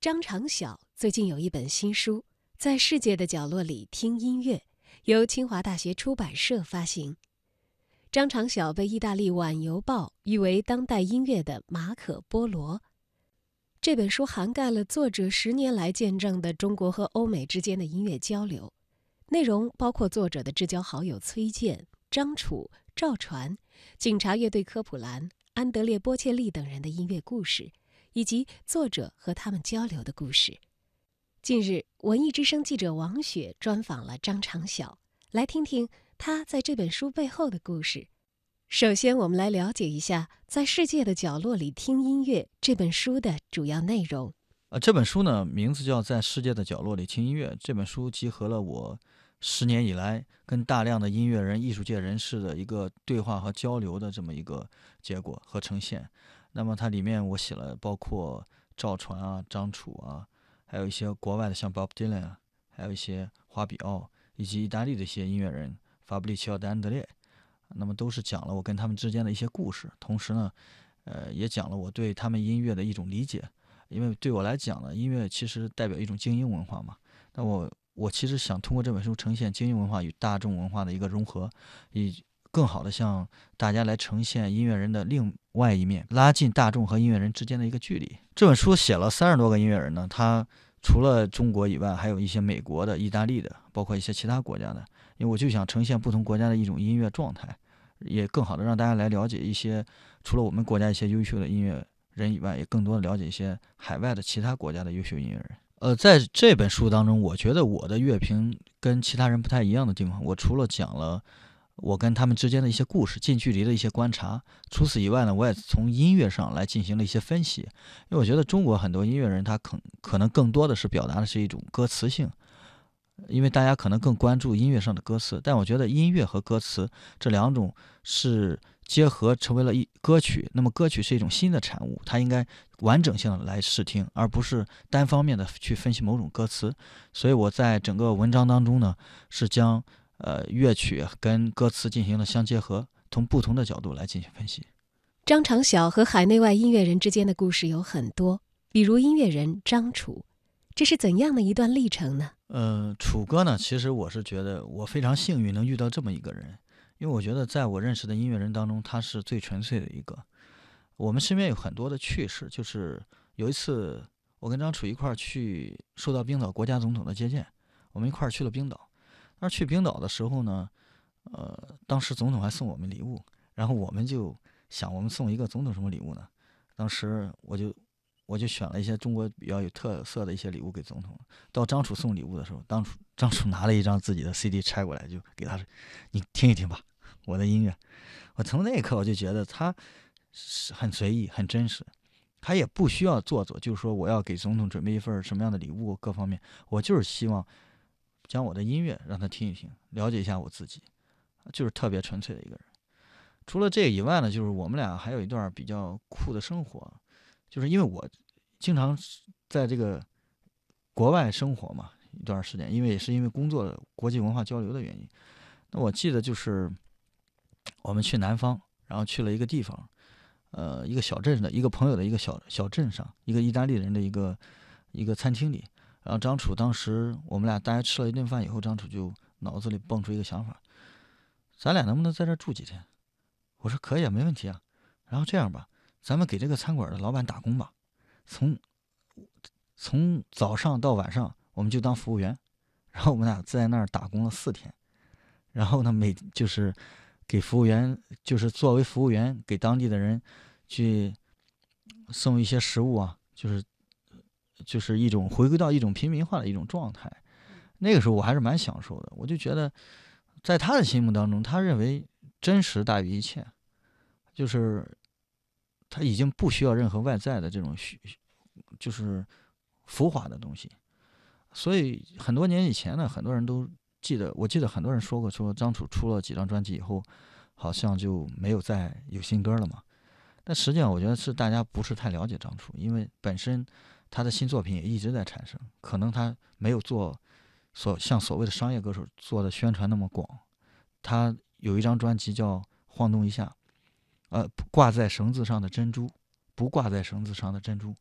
张长晓最近有一本新书《在世界的角落里听音乐》，由清华大学出版社发行。张长晓被意大利《晚邮报》誉为当代音乐的马可·波罗。这本书涵盖了作者十年来见证的中国和欧美之间的音乐交流，内容包括作者的至交好友崔健、张楚、赵传、警察乐队科普兰、安德烈·波切利等人的音乐故事。以及作者和他们交流的故事。近日，文艺之声记者王雪专访了张长晓，来听听他在这本书背后的故事。首先，我们来了解一下《在世界的角落里听音乐》这本书的主要内容。呃，这本书呢，名字叫《在世界的角落里听音乐》。这本书集合了我十年以来跟大量的音乐人、艺术界人士的一个对话和交流的这么一个结果和呈现。那么它里面我写了包括赵传啊、张楚啊，还有一些国外的像 Bob Dylan 啊，还有一些华比奥以及意大利的一些音乐人法布里奇奥·安德烈，那么都是讲了我跟他们之间的一些故事，同时呢，呃，也讲了我对他们音乐的一种理解，因为对我来讲呢，音乐其实代表一种精英文化嘛，那我我其实想通过这本书呈现精英文化与大众文化的一个融合，以。更好的向大家来呈现音乐人的另外一面，拉近大众和音乐人之间的一个距离。这本书写了三十多个音乐人呢，他除了中国以外，还有一些美国的、意大利的，包括一些其他国家的。因为我就想呈现不同国家的一种音乐状态，也更好的让大家来了解一些除了我们国家一些优秀的音乐人以外，也更多的了解一些海外的其他国家的优秀音乐人。呃，在这本书当中，我觉得我的乐评跟其他人不太一样的地方，我除了讲了。我跟他们之间的一些故事，近距离的一些观察。除此以外呢，我也从音乐上来进行了一些分析。因为我觉得中国很多音乐人，他可可能更多的是表达的是一种歌词性，因为大家可能更关注音乐上的歌词。但我觉得音乐和歌词这两种是结合成为了一歌曲。那么歌曲是一种新的产物，它应该完整性的来试听，而不是单方面的去分析某种歌词。所以我在整个文章当中呢，是将。呃，乐曲跟歌词进行了相结合，从不同的角度来进行分析。张长晓和海内外音乐人之间的故事有很多，比如音乐人张楚，这是怎样的一段历程呢？呃，楚哥呢，其实我是觉得我非常幸运能遇到这么一个人，因为我觉得在我认识的音乐人当中，他是最纯粹的一个。我们身边有很多的趣事，就是有一次我跟张楚一块儿去受到冰岛国家总统的接见，我们一块儿去了冰岛。那去冰岛的时候呢，呃，当时总统还送我们礼物，然后我们就想，我们送一个总统什么礼物呢？当时我就我就选了一些中国比较有特色的一些礼物给总统。到张楚送礼物的时候，当初张楚拿了一张自己的 CD 拆过来，就给他，你听一听吧，我的音乐。我从那一刻我就觉得他是很随意、很真实，他也不需要做作，就是说我要给总统准备一份什么样的礼物，各方面，我就是希望。将我的音乐让他听一听，了解一下我自己，就是特别纯粹的一个人。除了这以外呢，就是我们俩还有一段比较酷的生活，就是因为我经常在这个国外生活嘛一段时间，因为也是因为工作国际文化交流的原因。那我记得就是我们去南方，然后去了一个地方，呃，一个小镇的一个朋友的一个小小镇上，一个意大利人的一个一个餐厅里。然后张楚当时我们俩大家吃了一顿饭以后，张楚就脑子里蹦出一个想法：咱俩能不能在这住几天？我说可以啊，没问题啊。然后这样吧，咱们给这个餐馆的老板打工吧，从从早上到晚上，我们就当服务员。然后我们俩在那儿打工了四天。然后呢，每就是给服务员，就是作为服务员给当地的人去送一些食物啊，就是。就是一种回归到一种平民化的一种状态，那个时候我还是蛮享受的。我就觉得，在他的心目当中，他认为真实大于一切，就是他已经不需要任何外在的这种虚，就是浮华的东西。所以很多年以前呢，很多人都记得，我记得很多人说过，说张楚出了几张专辑以后，好像就没有再有新歌了嘛。但实际上，我觉得是大家不是太了解张楚，因为本身。他的新作品也一直在产生，可能他没有做所像所谓的商业歌手做的宣传那么广。他有一张专辑叫《晃动一下》，呃，挂在绳子上的珍珠，不挂在绳子上的珍珠，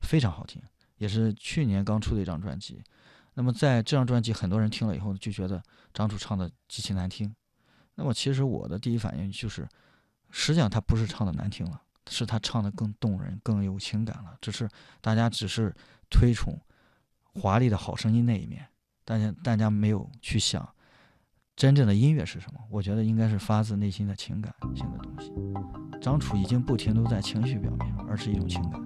非常好听。也是去年刚出的一张专辑。那么在这张专辑，很多人听了以后就觉得张楚唱的极其难听。那么其实我的第一反应就是，实际上他不是唱的难听了，是他唱的更动人、更有情感了。只是大家只是推崇华丽的好声音那一面，大家大家没有去想真正的音乐是什么。我觉得应该是发自内心的情感性的东西。张楚已经不停留在情绪表面，而是一种情感。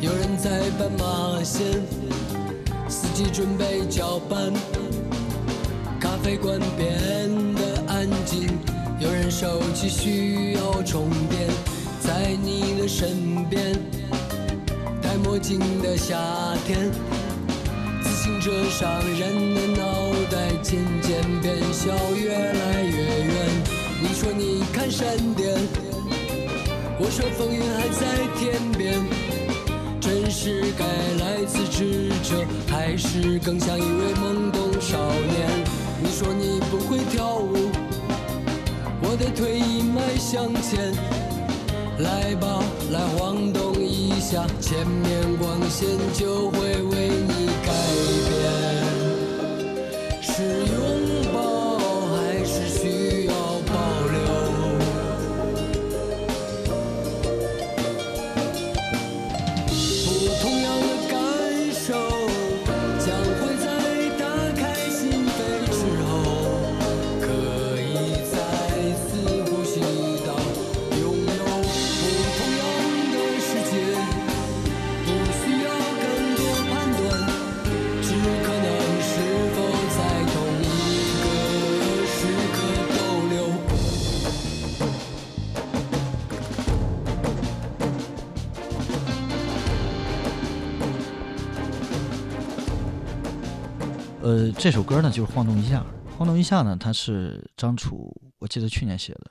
有人在斑马线，司机准备交班，咖啡馆变得安静。有人手机需要充电，在你的身边。戴墨镜的夏天，自行车上人的脑袋渐渐变小，越来越远。你说你看闪电，我说风云还在天边。真是该来自智者，还是更像一位懵懂少年？你说你不会跳舞，我的腿一迈向前。来吧，来晃动一下，前面光线就会为你这首歌呢就是《晃动一下》，《晃动一下》呢，它是张楚，我记得去年写的，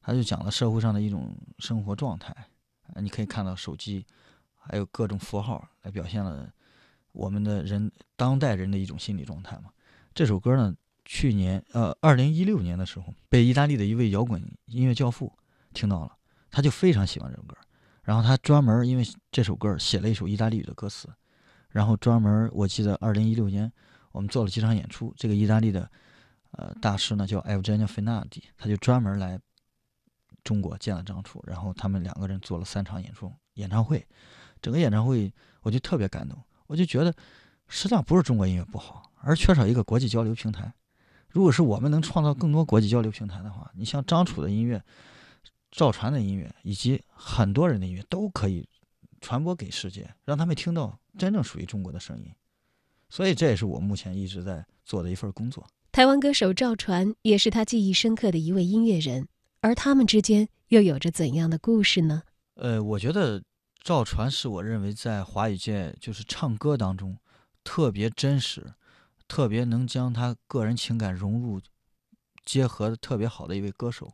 他就讲了社会上的一种生活状态。你可以看到手机，还有各种符号来表现了我们的人当代人的一种心理状态嘛。这首歌呢，去年呃，二零一六年的时候，被意大利的一位摇滚音乐教父听到了，他就非常喜欢这首歌，然后他专门因为这首歌写了一首意大利语的歌词，然后专门我记得二零一六年。我们做了几场演出，这个意大利的呃大师呢叫 Evgenio Finardi，他就专门来中国见了张楚，然后他们两个人做了三场演出演唱会，整个演唱会我就特别感动，我就觉得实际上不是中国音乐不好，而缺少一个国际交流平台。如果是我们能创造更多国际交流平台的话，你像张楚的音乐、赵传的音乐以及很多人的音乐都可以传播给世界，让他们听到真正属于中国的声音。所以这也是我目前一直在做的一份工作。台湾歌手赵传也是他记忆深刻的一位音乐人，而他们之间又有着怎样的故事呢？呃，我觉得赵传是我认为在华语界就是唱歌当中特别真实、特别能将他个人情感融入、结合的特别好的一位歌手。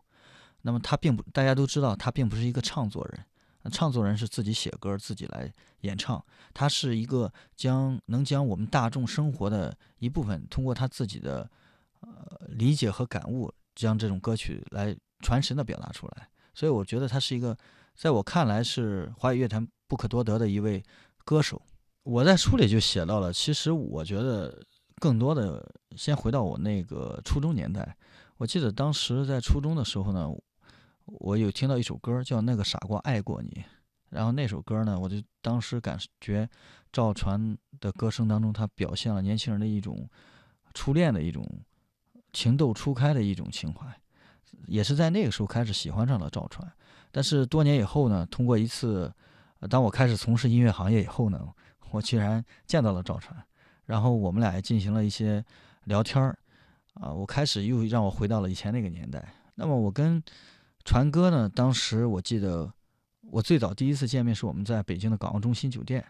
那么他并不，大家都知道他并不是一个唱作人。唱作人是自己写歌，自己来演唱。他是一个将能将我们大众生活的一部分，通过他自己的呃理解和感悟，将这种歌曲来传神的表达出来。所以我觉得他是一个，在我看来是华语乐坛不可多得的一位歌手。我在书里就写到了，其实我觉得更多的，先回到我那个初中年代。我记得当时在初中的时候呢。我有听到一首歌叫《那个傻瓜爱过你》，然后那首歌呢，我就当时感觉赵传的歌声当中，他表现了年轻人的一种初恋的一种情窦初开的一种情怀，也是在那个时候开始喜欢上了赵传。但是多年以后呢，通过一次，当我开始从事音乐行业以后呢，我居然见到了赵传，然后我们俩也进行了一些聊天儿，啊，我开始又让我回到了以前那个年代。那么我跟传哥呢？当时我记得，我最早第一次见面是我们在北京的港澳中心酒店。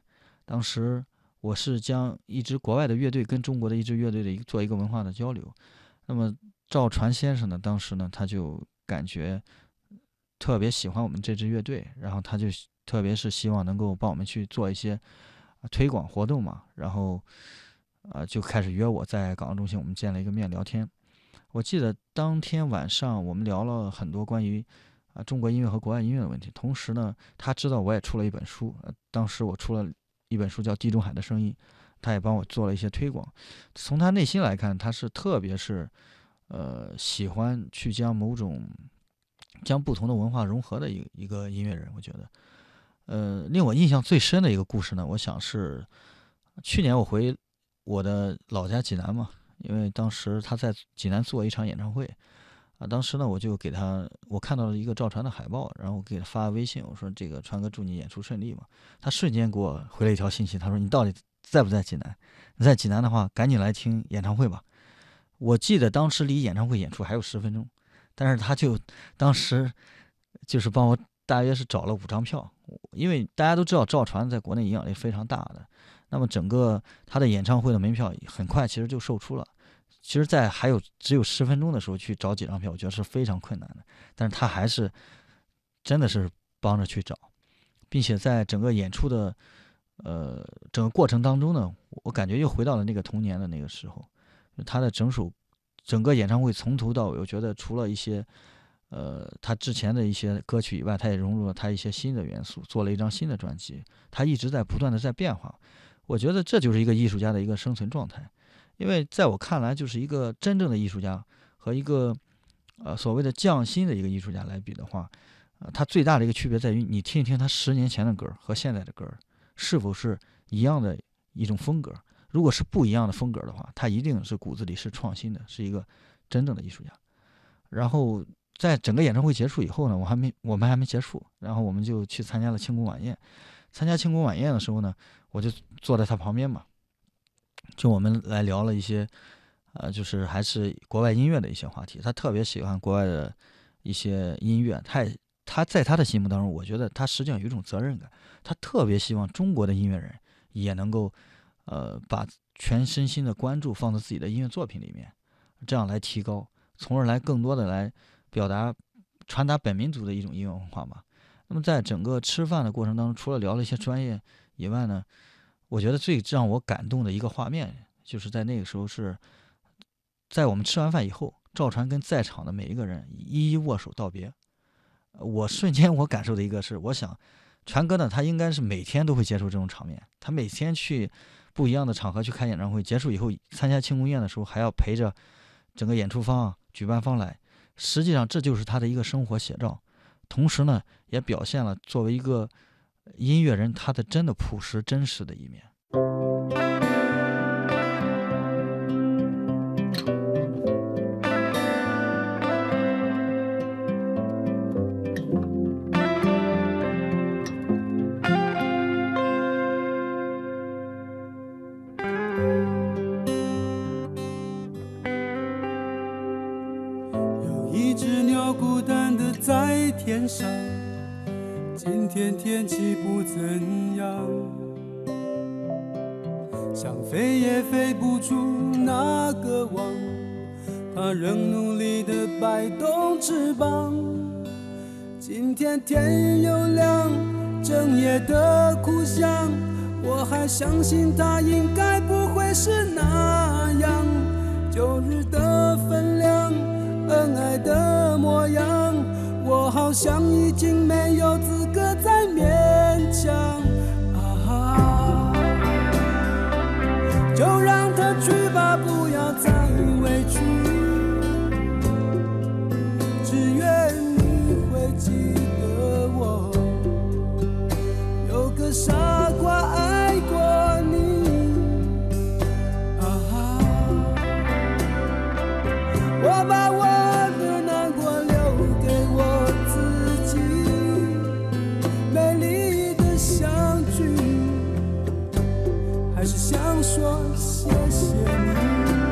当时我是将一支国外的乐队跟中国的一支乐队的一做一个文化的交流。那么赵传先生呢，当时呢他就感觉特别喜欢我们这支乐队，然后他就特别是希望能够帮我们去做一些推广活动嘛。然后啊就开始约我在港澳中心，我们见了一个面聊天。我记得当天晚上我们聊了很多关于啊中国音乐和国外音乐的问题。同时呢，他知道我也出了一本书，呃，当时我出了一本书叫《地中海的声音》，他也帮我做了一些推广。从他内心来看，他是特别是呃喜欢去将某种将不同的文化融合的一一个音乐人。我觉得，呃，令我印象最深的一个故事呢，我想是去年我回我的老家济南嘛。因为当时他在济南做一场演唱会，啊，当时呢我就给他，我看到了一个赵传的海报，然后我给他发微信，我说这个传哥祝你演出顺利嘛。他瞬间给我回了一条信息，他说你到底在不在济南？你在济南的话，赶紧来听演唱会吧。我记得当时离演唱会演出还有十分钟，但是他就当时就是帮我大约是找了五张票，因为大家都知道赵传在国内影响力非常大的。那么整个他的演唱会的门票很快其实就售出了，其实，在还有只有十分钟的时候去找几张票，我觉得是非常困难的。但是他还是真的是帮着去找，并且在整个演出的呃整个过程当中呢，我感觉又回到了那个童年的那个时候。他的整首整个演唱会从头到尾，我觉得除了一些呃他之前的一些歌曲以外，他也融入了他一些新的元素，做了一张新的专辑。他一直在不断的在变化。我觉得这就是一个艺术家的一个生存状态，因为在我看来，就是一个真正的艺术家和一个呃所谓的匠心的一个艺术家来比的话，呃，他最大的一个区别在于，你听一听他十年前的歌和现在的歌是否是一样的一种风格。如果是不一样的风格的话，他一定是骨子里是创新的，是一个真正的艺术家。然后在整个演唱会结束以后呢，我还没我们还没结束，然后我们就去参加了庆功晚宴。参加庆功晚宴的时候呢。我就坐在他旁边嘛，就我们来聊了一些，呃，就是还是国外音乐的一些话题。他特别喜欢国外的一些音乐，他也他在他的心目当中，我觉得他实际上有一种责任感，他特别希望中国的音乐人也能够，呃，把全身心的关注放在自己的音乐作品里面，这样来提高，从而来更多的来表达、传达本民族的一种音乐文化嘛。那么在整个吃饭的过程当中，除了聊了一些专业。以外呢，我觉得最让我感动的一个画面，就是在那个时候是，在我们吃完饭以后，赵传跟在场的每一个人一一握手道别。我瞬间我感受的一个是，我想，传哥呢，他应该是每天都会接受这种场面，他每天去不一样的场合去开演唱会，结束以后参加庆功宴的时候，还要陪着整个演出方、举办方来。实际上，这就是他的一个生活写照，同时呢，也表现了作为一个。音乐人他的真的朴实真实的一面。相信他应该不会是那样。旧日的分量，恩爱的模样，我好像已经没有资格。再勉强啊，就让他去吧，不要再委屈。还是想说谢谢你。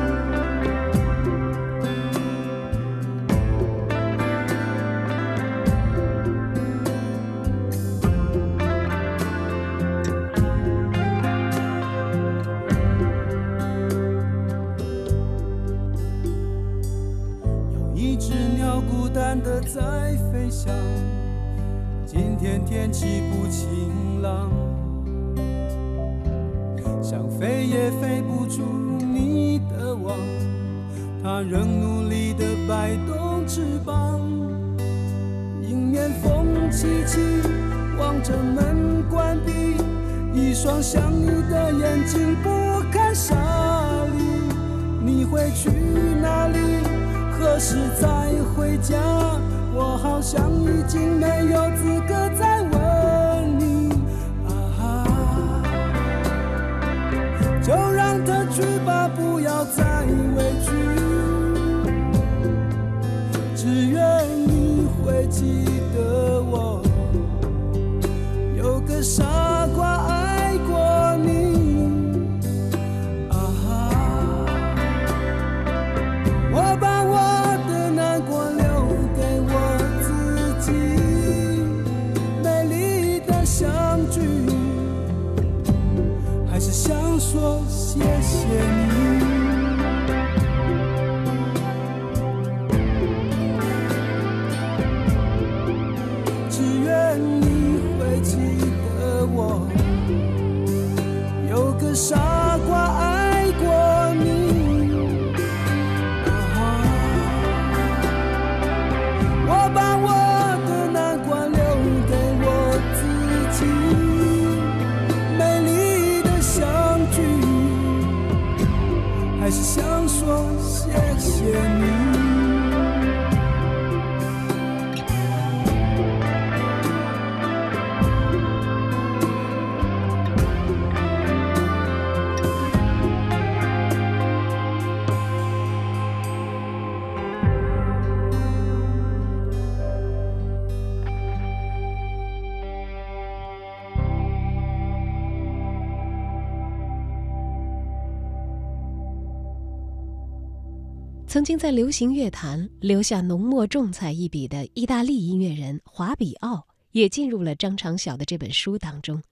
不开沙砾。你会去哪里？何时再回家？我好像已经没有资格再问谢谢曾经在流行乐坛留下浓墨重彩一笔的意大利音乐人华比奥，也进入了张长晓的这本书当中。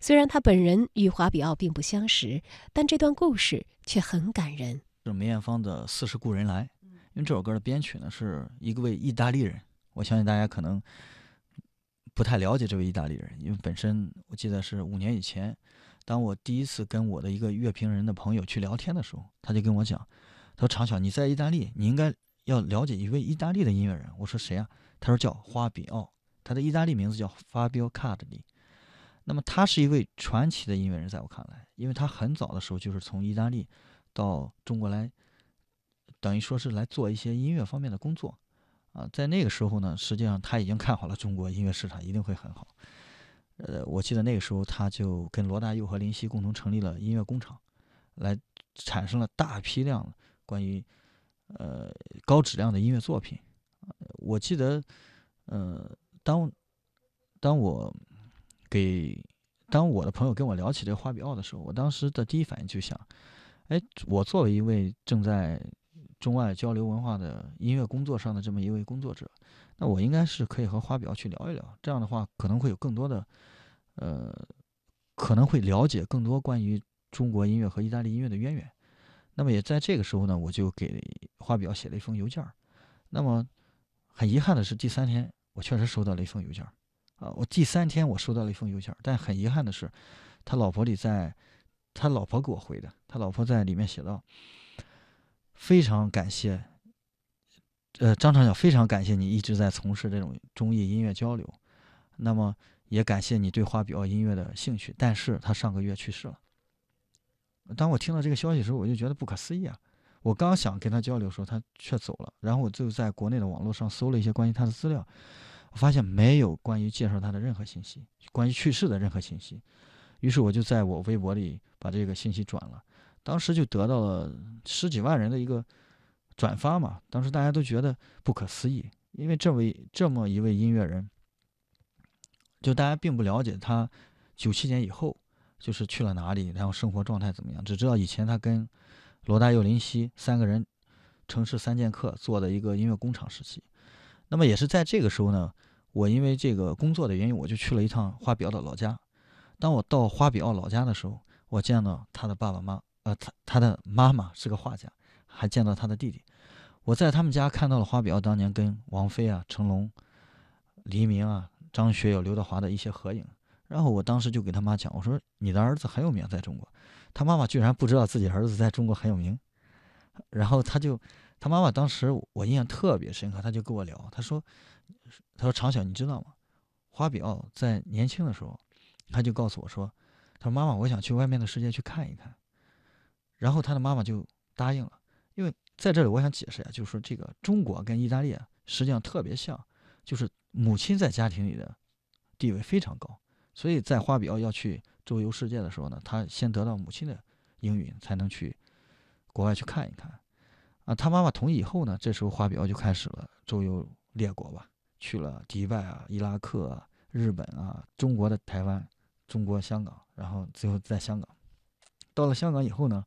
虽然他本人与华比奥并不相识，但这段故事却很感人。是梅艳芳的《似是故人来》，因为这首歌的编曲呢是一个位意大利人，我相信大家可能不太了解这位意大利人，因为本身我记得是五年以前，当我第一次跟我的一个乐评人的朋友去聊天的时候，他就跟我讲，他说：“常晓，你在意大利，你应该要了解一位意大利的音乐人。”我说：“谁啊？”他说：“叫花比奥，他的意大利名字叫 Fabio Cardi。”那么他是一位传奇的音乐人，在我看来，因为他很早的时候就是从意大利到中国来，等于说是来做一些音乐方面的工作，啊，在那个时候呢，实际上他已经看好了中国音乐市场一定会很好。呃，我记得那个时候他就跟罗大佑和林夕共同成立了音乐工厂，来产生了大批量关于呃高质量的音乐作品。我记得，呃，当当我给当我的朋友跟我聊起这个花比奥的时候，我当时的第一反应就想，哎，我作为一位正在中外交流文化的音乐工作上的这么一位工作者，那我应该是可以和花比奥去聊一聊。这样的话，可能会有更多的，呃，可能会了解更多关于中国音乐和意大利音乐的渊源。那么也在这个时候呢，我就给花比奥写了一封邮件儿。那么很遗憾的是，第三天我确实收到了一封邮件儿。啊，我第三天我收到了一封邮件，但很遗憾的是，他老婆里在，他老婆给我回的，他老婆在里面写道：“非常感谢，呃，张长晓，非常感谢你一直在从事这种中意音乐交流，那么也感谢你对花比奥音乐的兴趣，但是他上个月去世了。当我听到这个消息的时候，我就觉得不可思议啊！我刚想跟他交流的时候，他却走了，然后我就在国内的网络上搜了一些关于他的资料。”我发现没有关于介绍他的任何信息，关于去世的任何信息，于是我就在我微博里把这个信息转了，当时就得到了十几万人的一个转发嘛，当时大家都觉得不可思议，因为这位这么一位音乐人，就大家并不了解他九七年以后就是去了哪里，然后生活状态怎么样，只知道以前他跟罗大佑、林夕三个人城市三剑客做的一个音乐工厂时期。那么也是在这个时候呢，我因为这个工作的原因，我就去了一趟花比奥的老家。当我到花比奥老家的时候，我见到他的爸爸妈，呃，他他的妈妈是个画家，还见到他的弟弟。我在他们家看到了花比奥当年跟王菲啊、成龙、黎明啊、张学友、刘德华的一些合影。然后我当时就给他妈讲，我说：“你的儿子很有名，在中国。”他妈妈居然不知道自己儿子在中国很有名。然后他就他妈妈当时我印象特别深刻，他就跟我聊，他说他说常晓你知道吗？花比奥在年轻的时候，他就告诉我说，他说妈妈我想去外面的世界去看一看，然后他的妈妈就答应了，因为在这里我想解释一下，就是说这个中国跟意大利啊实际上特别像，就是母亲在家庭里的地位非常高，所以在花比奥要去周游世界的时候呢，他先得到母亲的应允，才能去国外去看一看。啊，他妈妈同意以后呢，这时候花比奥就开始了周游列国吧，去了迪拜啊、伊拉克啊、日本啊、中国的台湾、中国香港，然后最后在香港。到了香港以后呢，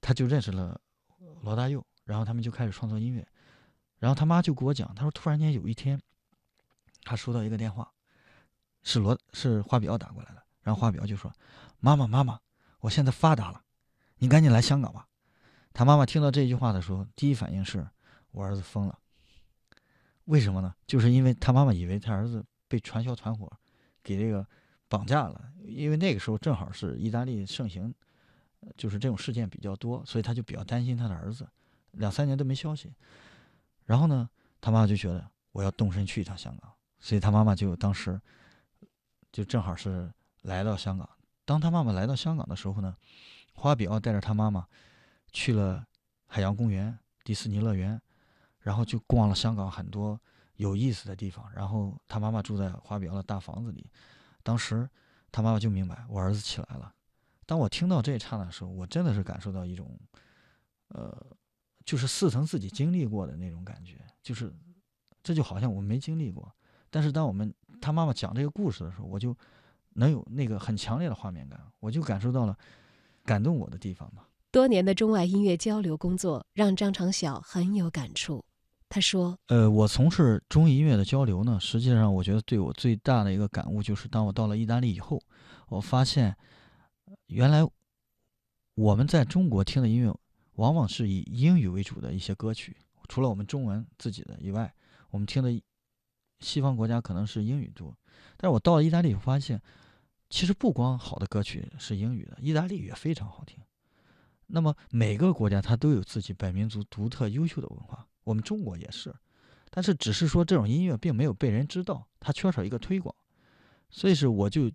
他就认识了罗大佑，然后他们就开始创作音乐。然后他妈就给我讲，他说突然间有一天，他收到一个电话，是罗是花比奥打过来的。然后花比奥就说：“妈妈，妈妈，我现在发达了，你赶紧来香港吧。”他妈妈听到这句话的时候，第一反应是我儿子疯了。为什么呢？就是因为他妈妈以为他儿子被传销团伙给这个绑架了，因为那个时候正好是意大利盛行，就是这种事件比较多，所以他就比较担心他的儿子。两三年都没消息，然后呢，他妈妈就觉得我要动身去一趟香港，所以他妈妈就当时就正好是来到香港。当他妈妈来到香港的时候呢，花比奥带着他妈妈去了海洋公园、迪士尼乐园，然后就逛了香港很多有意思的地方。然后他妈妈住在花比奥的大房子里，当时他妈妈就明白我儿子起来了。当我听到这一刹那的时候，我真的是感受到一种，呃，就是似曾自己经历过的那种感觉，就是这就好像我们没经历过。但是当我们他妈妈讲这个故事的时候，我就能有那个很强烈的画面感，我就感受到了感动我的地方嘛。多年的中外音乐交流工作让张长晓很有感触。他说呃，我从事中医音乐的交流呢，实际上我觉得对我最大的一个感悟就是，当我到了意大利以后，我发现原来我们在中国听的音乐往往是以英语为主的一些歌曲，除了我们中文自己的以外，我们听的西方国家可能是英语多。但是我到了意大利，发现其实不光好的歌曲是英语的，意大利语也非常好听。那么每个国家它都有自己本民族独特优秀的文化，我们中国也是，但是只是说这种音乐并没有被人知道，它缺少一个推广。所以是我就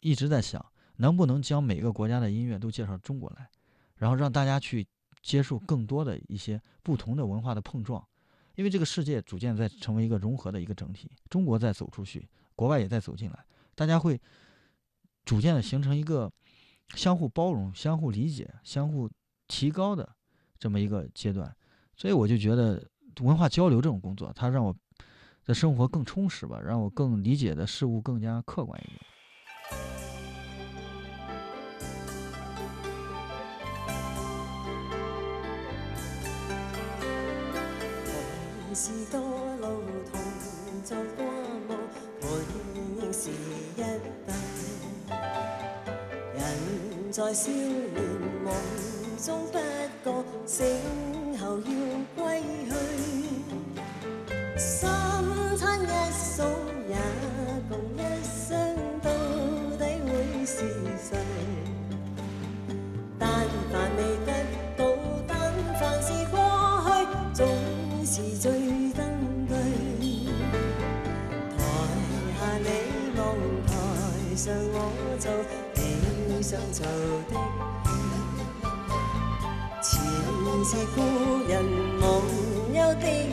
一直在想，能不能将每个国家的音乐都介绍中国来，然后让大家去接受更多的一些不同的文化的碰撞，因为这个世界逐渐在成为一个融合的一个整体，中国在走出去，国外也在走进来，大家会逐渐的形成一个相互包容、相互理解、相互提高的这么一个阶段，所以我就觉得文化交流这种工作，它让我的生活更充实吧，让我更理解的事物更加客观一点。是多路同作过梦，本應是一对。人在少年梦中不觉，醒后要归去。想做的。前世故人忘忧的